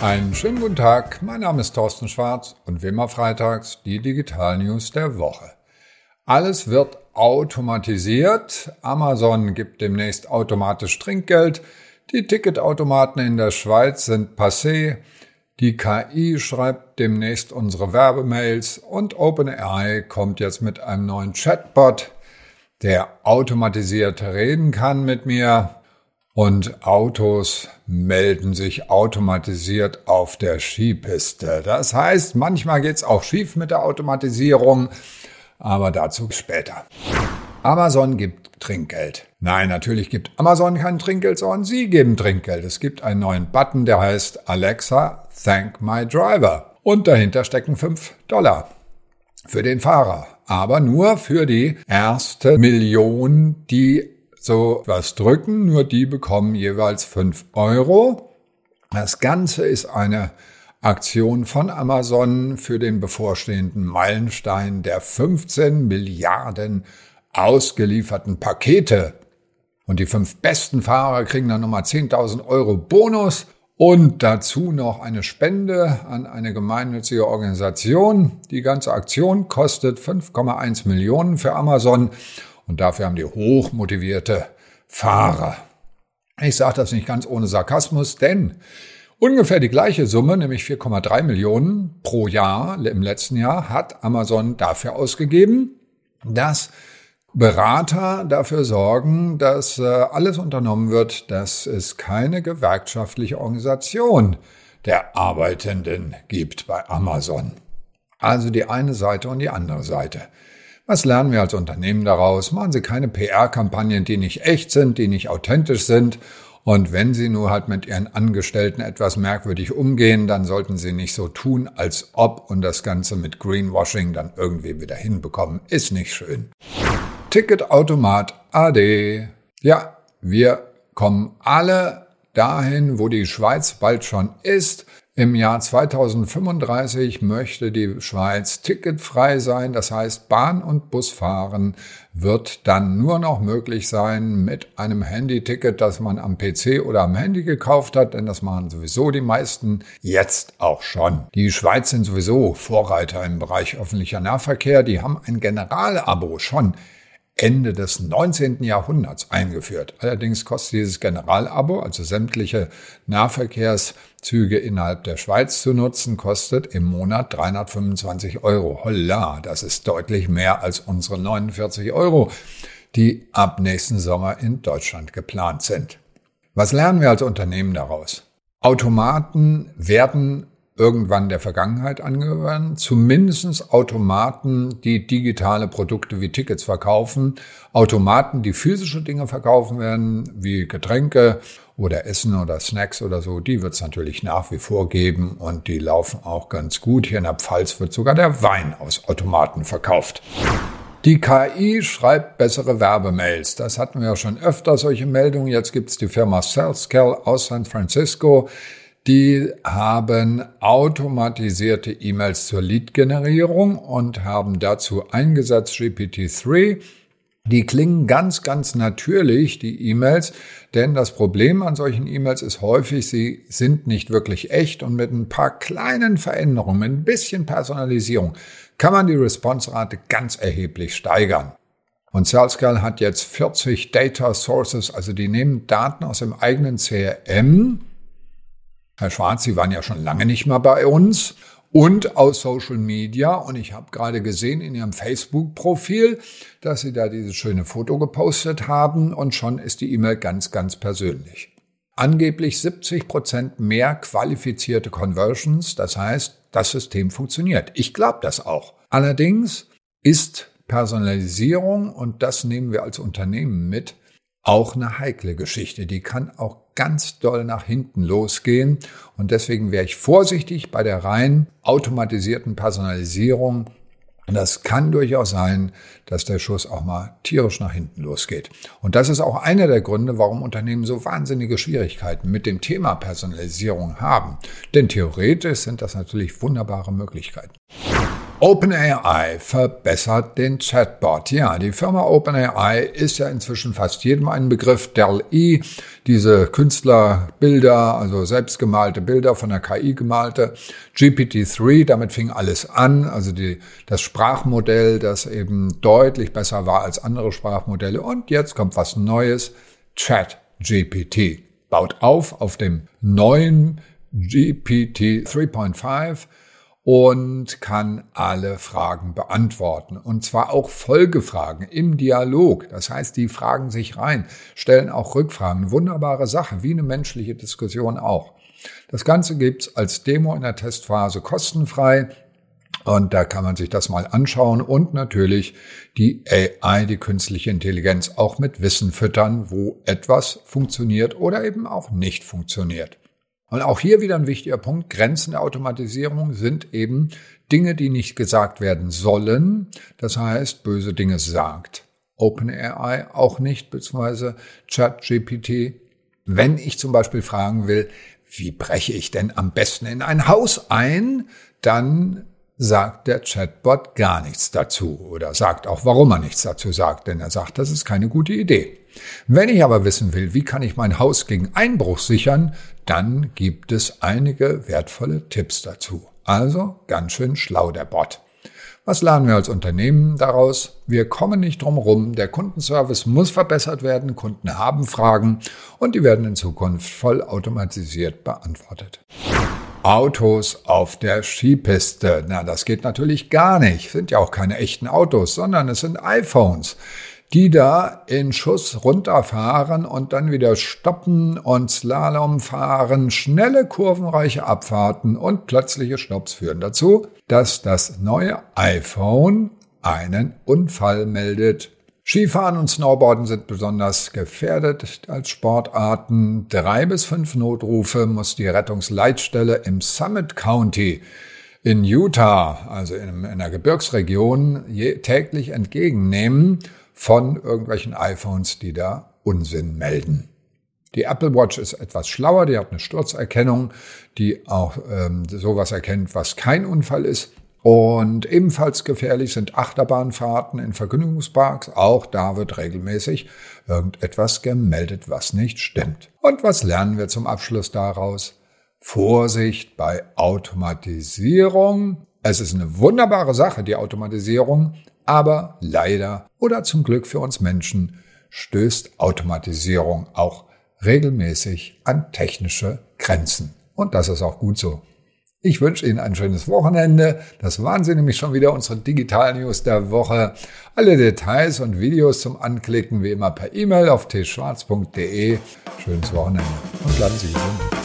Einen schönen guten Tag, mein Name ist Thorsten Schwarz und wie immer freitags die Digital News der Woche. Alles wird automatisiert. Amazon gibt demnächst automatisch Trinkgeld. Die Ticketautomaten in der Schweiz sind passé. Die KI schreibt demnächst unsere Werbemails und OpenAI kommt jetzt mit einem neuen Chatbot, der automatisiert reden kann mit mir und Autos melden sich automatisiert auf der Skipiste. Das heißt, manchmal geht's auch schief mit der Automatisierung, aber dazu später. Amazon gibt Trinkgeld. Nein, natürlich gibt Amazon kein Trinkgeld, sondern Sie geben Trinkgeld. Es gibt einen neuen Button, der heißt Alexa, thank my driver. Und dahinter stecken 5 Dollar für den Fahrer. Aber nur für die erste Million, die so was drücken, nur die bekommen jeweils fünf Euro. Das Ganze ist eine Aktion von Amazon für den bevorstehenden Meilenstein der 15 Milliarden ausgelieferten Pakete. Und die fünf besten Fahrer kriegen dann nochmal 10.000 Euro Bonus und dazu noch eine Spende an eine gemeinnützige Organisation. Die ganze Aktion kostet 5,1 Millionen für Amazon und dafür haben die hochmotivierte Fahrer. Ich sage das nicht ganz ohne Sarkasmus, denn ungefähr die gleiche Summe, nämlich 4,3 Millionen pro Jahr im letzten Jahr, hat Amazon dafür ausgegeben, dass Berater dafür sorgen, dass äh, alles unternommen wird, dass es keine gewerkschaftliche Organisation der Arbeitenden gibt bei Amazon. Also die eine Seite und die andere Seite. Was lernen wir als Unternehmen daraus? Machen Sie keine PR-Kampagnen, die nicht echt sind, die nicht authentisch sind. Und wenn Sie nur halt mit Ihren Angestellten etwas merkwürdig umgehen, dann sollten Sie nicht so tun, als ob und das Ganze mit Greenwashing dann irgendwie wieder hinbekommen. Ist nicht schön. Ticketautomat AD. Ja, wir kommen alle dahin, wo die Schweiz bald schon ist. Im Jahr 2035 möchte die Schweiz ticketfrei sein. Das heißt, Bahn- und Busfahren wird dann nur noch möglich sein mit einem Handyticket, das man am PC oder am Handy gekauft hat, denn das machen sowieso die meisten jetzt auch schon. Die Schweiz sind sowieso Vorreiter im Bereich öffentlicher Nahverkehr. Die haben ein Generalabo schon Ende des 19. Jahrhunderts eingeführt. Allerdings kostet dieses Generalabo, also sämtliche Nahverkehrszüge innerhalb der Schweiz zu nutzen, kostet im Monat 325 Euro. Holla, das ist deutlich mehr als unsere 49 Euro, die ab nächsten Sommer in Deutschland geplant sind. Was lernen wir als Unternehmen daraus? Automaten werden irgendwann der Vergangenheit angehören, zumindestens Automaten, die digitale Produkte wie Tickets verkaufen, Automaten, die physische Dinge verkaufen werden, wie Getränke oder Essen oder Snacks oder so, die wird es natürlich nach wie vor geben und die laufen auch ganz gut. Hier in der Pfalz wird sogar der Wein aus Automaten verkauft. Die KI schreibt bessere Werbemails. Das hatten wir ja schon öfter, solche Meldungen. Jetzt gibt es die Firma SalesCal aus San Francisco, die haben automatisierte E-Mails zur Lead-Generierung und haben dazu eingesetzt GPT-3. Die klingen ganz, ganz natürlich, die E-Mails, denn das Problem an solchen E-Mails ist häufig, sie sind nicht wirklich echt und mit ein paar kleinen Veränderungen, mit ein bisschen Personalisierung, kann man die Response-Rate ganz erheblich steigern. Und SalesCal hat jetzt 40 Data Sources, also die nehmen Daten aus dem eigenen CRM, Herr Schwarz, Sie waren ja schon lange nicht mehr bei uns und aus Social Media. Und ich habe gerade gesehen in Ihrem Facebook-Profil, dass Sie da dieses schöne Foto gepostet haben und schon ist die E-Mail ganz, ganz persönlich. Angeblich 70 Prozent mehr qualifizierte Conversions. Das heißt, das System funktioniert. Ich glaube das auch. Allerdings ist Personalisierung, und das nehmen wir als Unternehmen mit, auch eine heikle Geschichte. Die kann auch ganz doll nach hinten losgehen. Und deswegen wäre ich vorsichtig bei der rein automatisierten Personalisierung. das kann durchaus sein, dass der Schuss auch mal tierisch nach hinten losgeht. Und das ist auch einer der Gründe, warum Unternehmen so wahnsinnige Schwierigkeiten mit dem Thema Personalisierung haben. Denn theoretisch sind das natürlich wunderbare Möglichkeiten. OpenAI verbessert den Chatbot. Ja, die Firma OpenAI ist ja inzwischen fast jedem ein Begriff. DAL-E, diese Künstlerbilder, also selbstgemalte Bilder von der KI gemalte. GPT-3, damit fing alles an, also die, das Sprachmodell, das eben deutlich besser war als andere Sprachmodelle. Und jetzt kommt was Neues. ChatGPT baut auf auf dem neuen GPT 3.5 und kann alle Fragen beantworten. Und zwar auch Folgefragen im Dialog. Das heißt, die fragen sich rein, stellen auch Rückfragen. Wunderbare Sache, wie eine menschliche Diskussion auch. Das Ganze gibt's als Demo in der Testphase kostenfrei. Und da kann man sich das mal anschauen und natürlich die AI, die künstliche Intelligenz, auch mit Wissen füttern, wo etwas funktioniert oder eben auch nicht funktioniert. Und auch hier wieder ein wichtiger Punkt. Grenzen der Automatisierung sind eben Dinge, die nicht gesagt werden sollen. Das heißt, böse Dinge sagt OpenAI auch nicht, beziehungsweise ChatGPT. Wenn ich zum Beispiel fragen will, wie breche ich denn am besten in ein Haus ein, dann sagt der Chatbot gar nichts dazu oder sagt auch, warum er nichts dazu sagt, denn er sagt, das ist keine gute Idee. Wenn ich aber wissen will, wie kann ich mein Haus gegen Einbruch sichern, dann gibt es einige wertvolle Tipps dazu. Also ganz schön schlau der Bot. Was lernen wir als Unternehmen daraus? Wir kommen nicht drum rum. Der Kundenservice muss verbessert werden. Kunden haben Fragen und die werden in Zukunft vollautomatisiert beantwortet. Autos auf der Skipiste. Na, das geht natürlich gar nicht. Sind ja auch keine echten Autos, sondern es sind iPhones die da in Schuss runterfahren und dann wieder stoppen und Slalom fahren, schnelle kurvenreiche Abfahrten und plötzliche Stopps führen dazu, dass das neue iPhone einen Unfall meldet. Skifahren und Snowboarden sind besonders gefährdet als Sportarten. Drei bis fünf Notrufe muss die Rettungsleitstelle im Summit County in Utah, also in einer Gebirgsregion, täglich entgegennehmen von irgendwelchen iPhones, die da Unsinn melden. Die Apple Watch ist etwas schlauer, die hat eine Sturzerkennung, die auch ähm, sowas erkennt, was kein Unfall ist. Und ebenfalls gefährlich sind Achterbahnfahrten in Vergnügungsparks. Auch da wird regelmäßig irgendetwas gemeldet, was nicht stimmt. Und was lernen wir zum Abschluss daraus? Vorsicht bei Automatisierung. Es ist eine wunderbare Sache, die Automatisierung, aber leider oder zum Glück für uns Menschen stößt Automatisierung auch regelmäßig an technische Grenzen. Und das ist auch gut so. Ich wünsche Ihnen ein schönes Wochenende. Das waren sie nämlich schon wieder unsere Digital News der Woche. Alle Details und Videos zum Anklicken wie immer per E-Mail auf tschwarz.de. Schönes Wochenende und bleiben Sie gesund.